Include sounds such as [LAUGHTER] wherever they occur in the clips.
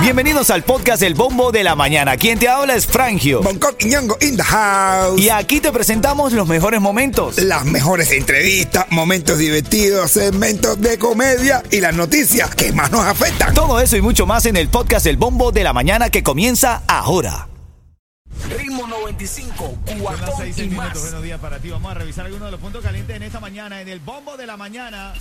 Bienvenidos al podcast El Bombo de la Mañana. Quien te habla es Frangio. Bangkok y Ñongo in the house. Y aquí te presentamos los mejores momentos. Las mejores entrevistas, momentos divertidos, segmentos de comedia y las noticias que más nos afectan. Todo eso y mucho más en el podcast El Bombo de la Mañana que comienza ahora. Ritmo 95, Son las cuatón y más. minutos, buenos días para ti. Vamos a revisar algunos de los puntos calientes en esta mañana, en el bombo de la mañana.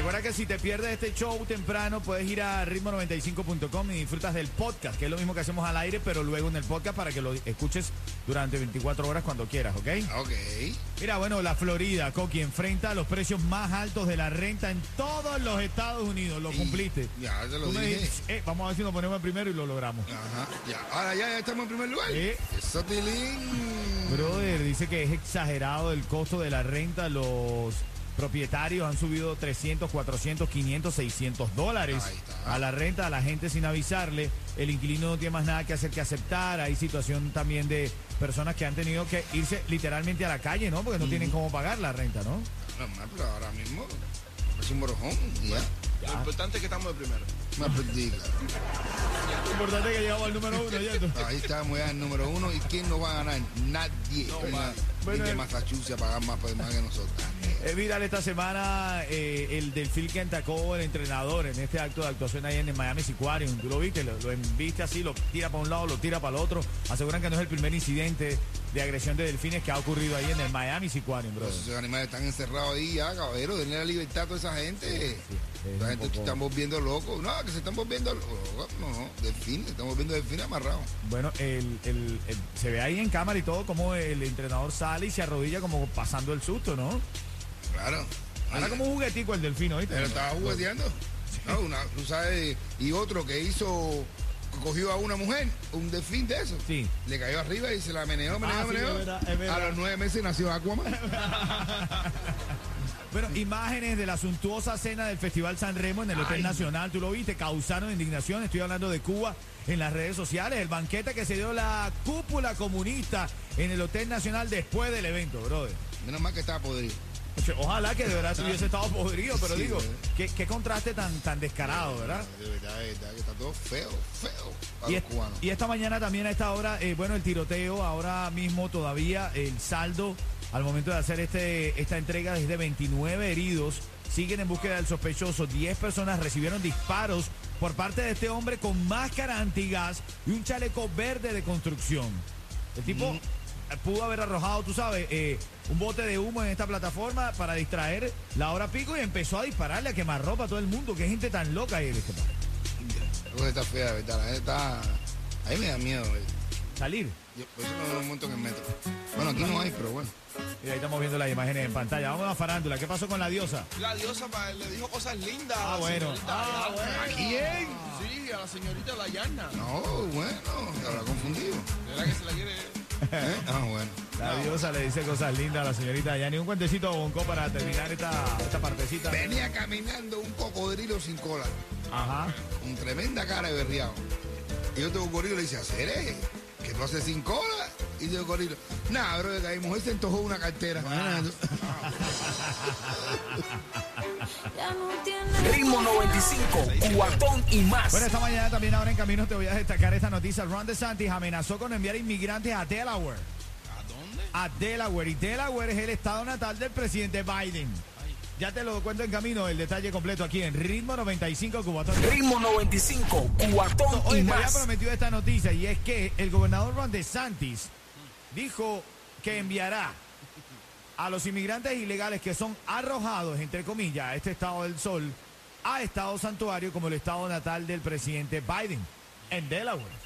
Recuerda que si te pierdes este show temprano, puedes ir a ritmo95.com y disfrutas del podcast, que es lo mismo que hacemos al aire, pero luego en el podcast para que lo escuches durante 24 horas cuando quieras, ¿ok? Ok. Mira, bueno, la Florida, Coqui, enfrenta los precios más altos de la renta en todos los Estados Unidos. Lo Y- cumpliste. ya te lo Tú me eh, vamos a ver si nos ponemos en primero y lo logramos. Ajá. Ya. Ahora ya, ya estamos en primer lugar. Sí. Eso. Brother, dice que es exagerado el costo de la renta. Los propietarios han subido 300, 400, 500, 600 dólares a la renta a la gente sin avisarle. El inquilino no tiene más nada que hacer que aceptar. Hay situación también de personas que han tenido que irse literalmente a la calle, ¿no? Porque no tienen cómo pagar la renta, ¿no? Normal, pero ahora mismo es un borojón. Ya. Lo importante es que estamos de primero. Me claro. Lo importante es que llegamos al número uno, ¿cierto? Ahí estamos ya el número uno. ¿Y quién nos va a ganar? Nadie. Venga, Bueno, ni el- que Massachusetts a pagar más, pues, más que nosotros. Es viral esta semana eh, el delfín que atacó el entrenador en este acto de actuación ahí en el Miami Aquarium. Tú lo viste, lo, lo viste así, lo tira para un lado, lo tira para el otro. Aseguran que no es el primer incidente de agresión de delfines que ha ocurrido ahí en el Miami Aquarium, bro. Esos animales están encerrados ahí ya, caballero. Denle la libertad a toda esa gente. es la gente poco- están volviendo locos. No, que se están volviendo locos. No, no, delfines. Estamos viendo delfines amarrados. Bueno, el, el- el- se ve ahí en cámara y todo como el entrenador sale y se arrodilla como pasando el susto, ¿no? Claro. Ahora como un juguetico el delfín, ¿oíste? Pero estaba jugueteando. No, una, tú sabes, y otro que hizo, cogió a una mujer, un delfín de eso. Sí. Le cayó arriba y se la meneó, meneó, Ah, sí, meneó. es verdad, es verdad. A los nueve meses nació Aquaman. [LAUGHS] Bueno, imágenes de la suntuosa cena del Festival San Remo en el Hotel Ay. Nacional, tú lo viste, causaron indignación, estoy hablando de Cuba en las redes sociales, el banquete que se dio la cúpula comunista en el Hotel Nacional después del evento, brother. Menos mal que estaba podrido. Ojalá que de verdad tuviese estado podrido, pero Sí, digo, ¿verdad? qué, qué contraste tan, tan descarado, ¿verdad? De verdad, de verdad, que está todo feo, feo para Y, los cubanos. y esta mañana también a esta hora, eh, bueno, el tiroteo, ahora mismo todavía el saldo al momento de hacer este, esta entrega es de 29 heridos. Siguen en búsqueda del sospechoso. 10 personas recibieron disparos por parte de este hombre con máscara antigas y un chaleco verde de construcción. El tipo eh, pudo haber arrojado, tú sabes, eh, un bote de humo en esta plataforma para distraer la hora pico y empezó a dispararle, a quemar ropa a todo el mundo. Qué gente tan loca en este país. La está fea, verdad. La gente está. Ahí me da miedo. eh. Salir. Yo, por eso no me monto en el metro. Bueno, aquí no hay, pero bueno. Y ahí estamos viendo las imágenes en pantalla. Vamos a farándula. ¿Qué pasó con la diosa? La diosa pa- le dijo cosas lindas. a Ah, la bueno. señorita Ah, Dayana. ¿A quién? Sí, a la señorita Dayana. No, bueno, se habrá confundido. Verdad que se la quiere. Ah, bueno. La diosa le dice cosas lindas a la señorita Yani. Un cuentecito a Bonco para terminar esta, esta partecita. Venía caminando un cocodrilo sin cola, Ajá. con tremenda cara de berriado. Y otro cocodrilo le dice, ¿Hacer ¿Qué tú haces sin cola? Y dice el cocodrilo, nada, bro, que mi mujer se antojó una cartera. Ritmo 95, cuatón y más. Bueno, esta mañana también ahora en camino te voy a destacar esta noticia. Ron DeSantis amenazó con enviar inmigrantes a Delaware. ¿A dónde? A Delaware. Y Delaware es el estado natal del presidente Biden. Ya te lo cuento en camino el detalle completo aquí en Ritmo 95 Cubatón. Ritmo 95, cuatón Oye, y te había más. prometido esta noticia y es que el gobernador Ron DeSantis dijo que enviará a los inmigrantes ilegales que son arrojados, entre comillas, a este estado del sol, a estado santuario como el estado natal del presidente Biden, en Delaware.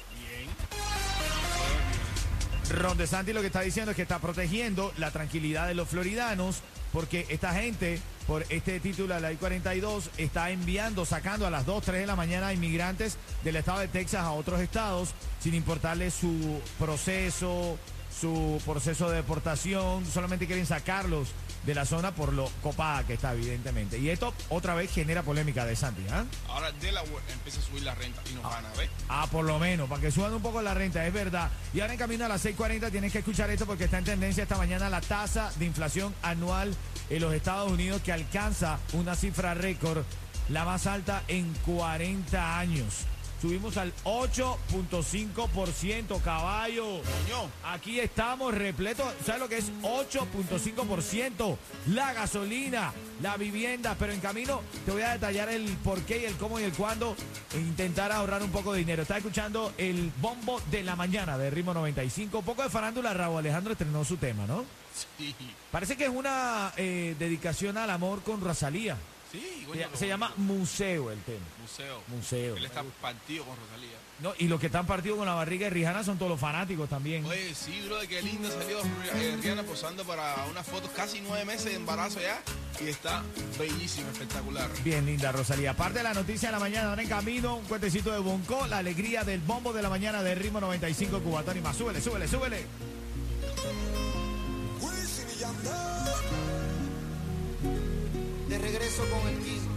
Ron DeSantis lo que está diciendo es que está protegiendo la tranquilidad de los floridanos porque esta gente, por este título de la ley 42, está enviando, sacando a las 2, 3 de la mañana a inmigrantes del estado de Texas a otros estados sin importarles su proceso, su proceso de deportación, solamente quieren sacarlos de la zona por lo copada que está, evidentemente. Y esto otra vez genera polémica de Santi, ¿ah? Ahora Delaware empieza a subir la renta y nos van a ver. Ah, por lo menos, para que suban un poco la renta, es verdad. Y ahora en camino a las 6.40 tienes que escuchar esto porque está en tendencia esta mañana la tasa de inflación anual en los Estados Unidos que alcanza una cifra récord la más alta en 40 años. Subimos al 8.5%, caballo. Aquí estamos repletos. ¿Sabes lo que es 8.5%? La gasolina, la vivienda. Pero en camino te voy a detallar el por qué y el cómo y el cuándo. E intentar ahorrar un poco de dinero. Está escuchando el bombo de la mañana de Ritmo 95. Un poco de farándula, Raúl Alejandro estrenó su tema, ¿no? Sí. Parece que es una eh, dedicación al amor con Rosalía. Sí, Se, coño, se llama Museo el tema. Museo. Museo. Él está partido con Rosalía. No, y los que están partidos con la barriga de Rihanna son todos los fanáticos también. Oye, sí, bro, qué lindo salió eh, Rihanna posando para unas fotos, casi nueve meses de embarazo ya. Y está bellísima, espectacular. Bien linda, Rosalía. Aparte de la noticia de la mañana, ahora en camino, un cuentecito de Bonco, la alegría del bombo de la mañana de Ritmo 95 Cubatón y más. Súbele, súbele, súbele. De regreso con el King.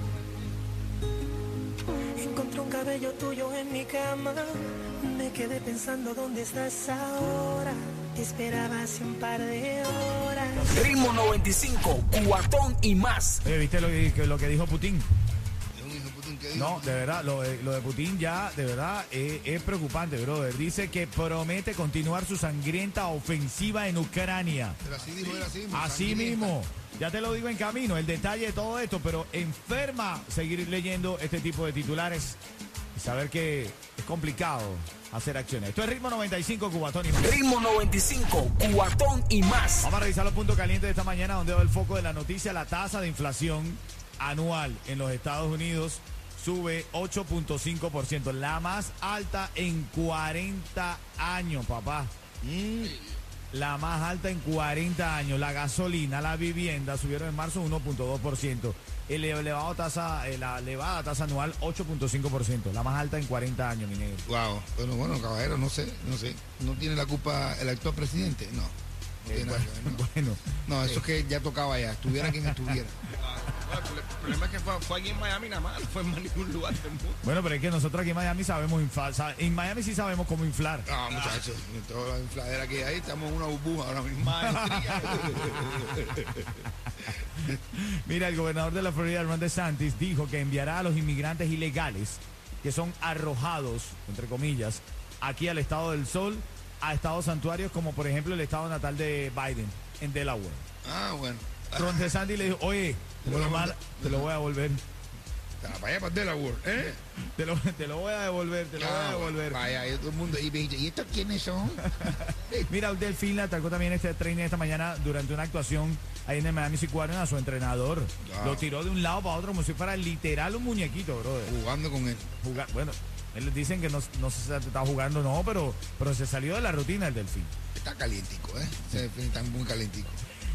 Encontré un cabello tuyo en mi cama. Me quedé pensando dónde estás ahora. Te esperaba hace un par de horas. Ritmo 95, cuatón y más. Oye, ¿viste lo que, lo que dijo Putin? No, de verdad, lo de, lo de Putin ya, de verdad, eh, es preocupante, brother. Dice que promete continuar su sangrienta ofensiva en Ucrania. Pero así dijo él así. mismo, Así mismo. Ya te lo digo en camino, el detalle de todo esto, pero enferma seguir leyendo este tipo de titulares y saber que es complicado hacer acciones. Esto es Ritmo 95, Cubatón y más. Ritmo 95, cuatón y más. Vamos a revisar los puntos calientes de esta mañana, donde va el foco de la noticia. La tasa de inflación anual en los Estados Unidos sube 8.5%, la más alta en 40 años, papá. Mm, La más alta en 40 años. La gasolina, la vivienda subieron en marzo 1.2%. El elevado tasa, eh, la elevada tasa anual 8.5%, la más alta en 40 años, mi negro. Wow. Bueno, bueno, caballero, no sé, no sé. ¿No tiene la culpa el actual presidente? No. No, Eh, tiene nada no. [LAUGHS] bueno, No, eso es que ya tocaba ya. Estuviera quien estuviera. [LAUGHS] Ah, bueno, el problema es que fue, fue aquí en Miami nada más, no fue en ningún lugar del mundo. bueno, pero es que nosotros aquí en Miami sabemos inflar. En Miami sí sabemos cómo inflar. Ah, muchachos, toda la infladera que hay, estamos en una burbuja ahora mismo. Maestría. [LAUGHS] Mira, el gobernador de la Florida, Ron DeSantis, dijo que enviará a los inmigrantes ilegales que son arrojados, entre comillas, aquí al estado del sol, a estados santuarios como por ejemplo el estado natal de Biden, en Delaware. Ah, bueno. Ron DeSantis le dijo, oye, te lo, mal- te lo voy a devolver. Allá para Delaware, ¿eh? Te lo, te lo voy a devolver, te lo voy a devolver. Vaya, y todo el mundo. Y ¿y estos quiénes son? [LAUGHS] Mira, un delfín le atacó también este training esta mañana durante una actuación ahí en el Miami Sequarium a su entrenador. Lo tiró de un lado para otro como si fuera literal un muñequito, brother. Jugando con él. Jugar, bueno, él dicen que no, no se está jugando, no, pero, pero se salió de la rutina el delfín. Está calientico, ¿eh? Ese delfín está muy calientico.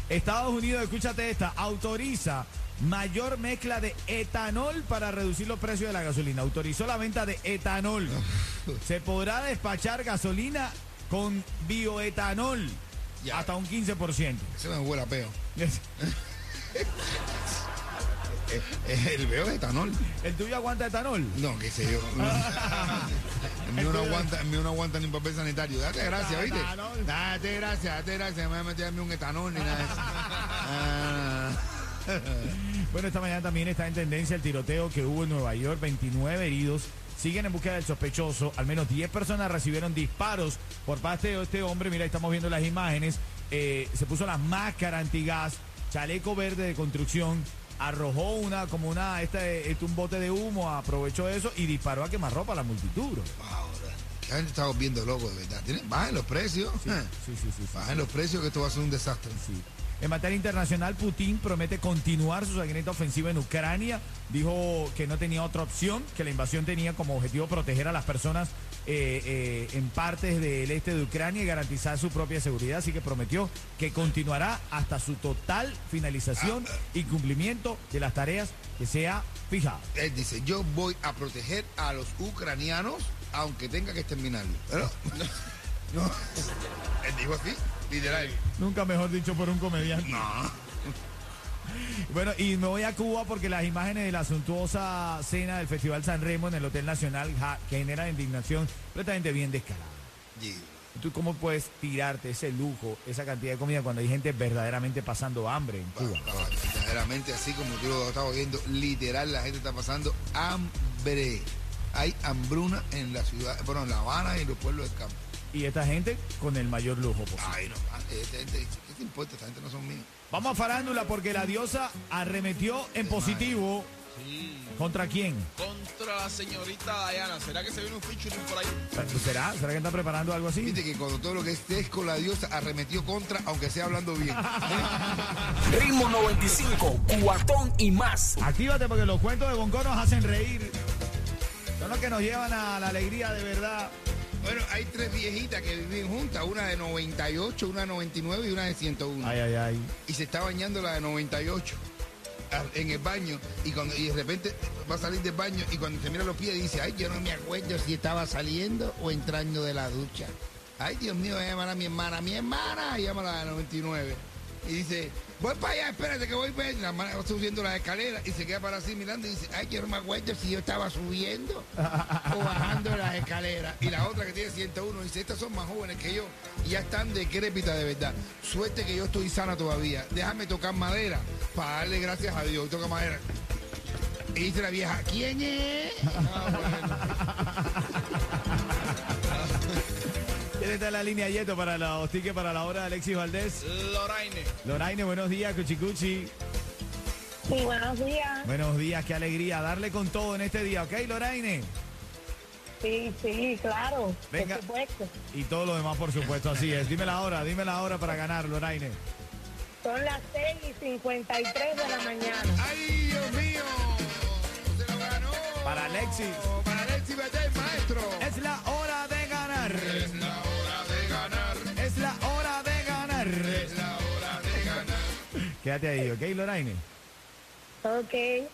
Estados Unidos, escúchate esta, autoriza mayor mezcla de etanol para reducir los precios de la gasolina. Autorizó la venta de etanol. [LAUGHS] Se podrá despachar gasolina con bioetanol Ya. hasta un 15%. Ese me huele a peo. [LAUGHS] Eh, eh, el veo es etanol. ¿El tuyo aguanta etanol? No, qué sé yo. [LAUGHS] El mío no aguanta, el mío no aguanta ni papel sanitario. Date gracias, ¿viste? Date gracias, date gracias. Me voy a meter a mí un etanol ni nada de eso. Ah. Bueno, esta mañana también está en tendencia el tiroteo que hubo en Nueva York, 29 heridos. Siguen en búsqueda del sospechoso. Al menos 10 personas recibieron disparos por parte de este hombre. Mira, ahí estamos viendo las imágenes. Eh, se puso la máscara antigas, chaleco verde de construcción, arrojó una, como una, este, este, un bote de humo, aprovechó eso y disparó a quemarropa a la multitud. bro. Ahora, la gente está volviendo loco, de verdad. Tienen- Bajen los precios. eh. Sí, sí, sí. sí. Bajen los precios que esto va a ser un desastre. Sí. En materia internacional, Putin promete continuar su sangrienta ofensiva en Ucrania. Dijo que no tenía otra opción, que la invasión tenía como objetivo proteger a las personas eh, eh, en partes del este de Ucrania y garantizar su propia seguridad. Así que prometió que continuará hasta su total finalización y cumplimiento de las tareas que se ha fijado. Él dice, yo voy a proteger a los ucranianos aunque tenga que exterminarlos. Pero, no, no. [LAUGHS] Él dijo así, literal. Nunca mejor dicho por un comediante. No. Bueno, y me voy a Cuba porque las imágenes de la suntuosa cena del Festival San Remo en el Hotel Nacional ja- que generan indignación completamente bien descarada. Sí. ¿Tú cómo puedes tirarte ese lujo, esa cantidad de comida cuando hay gente verdaderamente pasando hambre en Cuba? Verdaderamente, así como tú lo estás oyendo, literal, la gente está pasando hambre. Hay hambruna en la ciudad, bueno, en La Habana y en los pueblos del campo. Y esta gente con el mayor lujo posible. Ay, no, ah, esta gente, ¿qué te importa? Esta gente no son míos. Vamos a farándula porque la diosa arremetió en positivo. ¿Contra quién? Contra la señorita Diana. ¿Será que se viene un featuring por ahí? ¿Será? ¿Será que está preparando algo así? Viste que cuando todo lo que estés con la diosa arremetió contra, aunque sea hablando bien. [LAUGHS] Ritmo 95, cuatón y más. Actívate porque los cuentos de Bonco nos hacen reír. Son los que nos llevan a la alegría de verdad. Bueno, hay tres viejitas que viven juntas, una de 98, una de 99 y una de 101. Ay, ay, ay. Y se está bañando la de 98 ah, en el baño y cuando y de repente va a salir del baño y cuando se mira los pies dice, ay, yo no me acuerdo si estaba saliendo o entrando de la ducha. Ay, Dios mío, voy a llamar a mi hermana, mi hermana, y llama a la de 99. Y dice, voy para allá, espérate que voy a ver. La hermana va subiendo las escaleras y se queda para así mirando y dice, ay, yo no me acuerdo si yo estaba subiendo o bajando las escaleras. Y la otra que tiene 101 dice, estas son más jóvenes que yo y ya están decrépitas de verdad. Suerte que yo estoy sana todavía. Déjame tocar madera para darle gracias a Dios. Toca madera. Y dice la vieja, ¿quién es? ¿Quién está en la línea Yeto para los tickets para la hora de Alexis Valdés? Loraine. Loraine, buenos días, Cuchicuchi. Sí, buenos días. Buenos días, qué alegría. Darle con todo en este día, ¿ok, Loraine? Sí, sí, claro. Venga. Por supuesto. Y todo lo demás, por supuesto, así es. Dime la hora, dime la hora para ganar, Loraine. Son las 6 y 53 de la mañana. ¡Ay, Dios mío! Se lo ganó. Para Alexis. Para Alexis Valdés, maestro. Es la hora Quédate ahí, ¿ok, Loraine? Ok.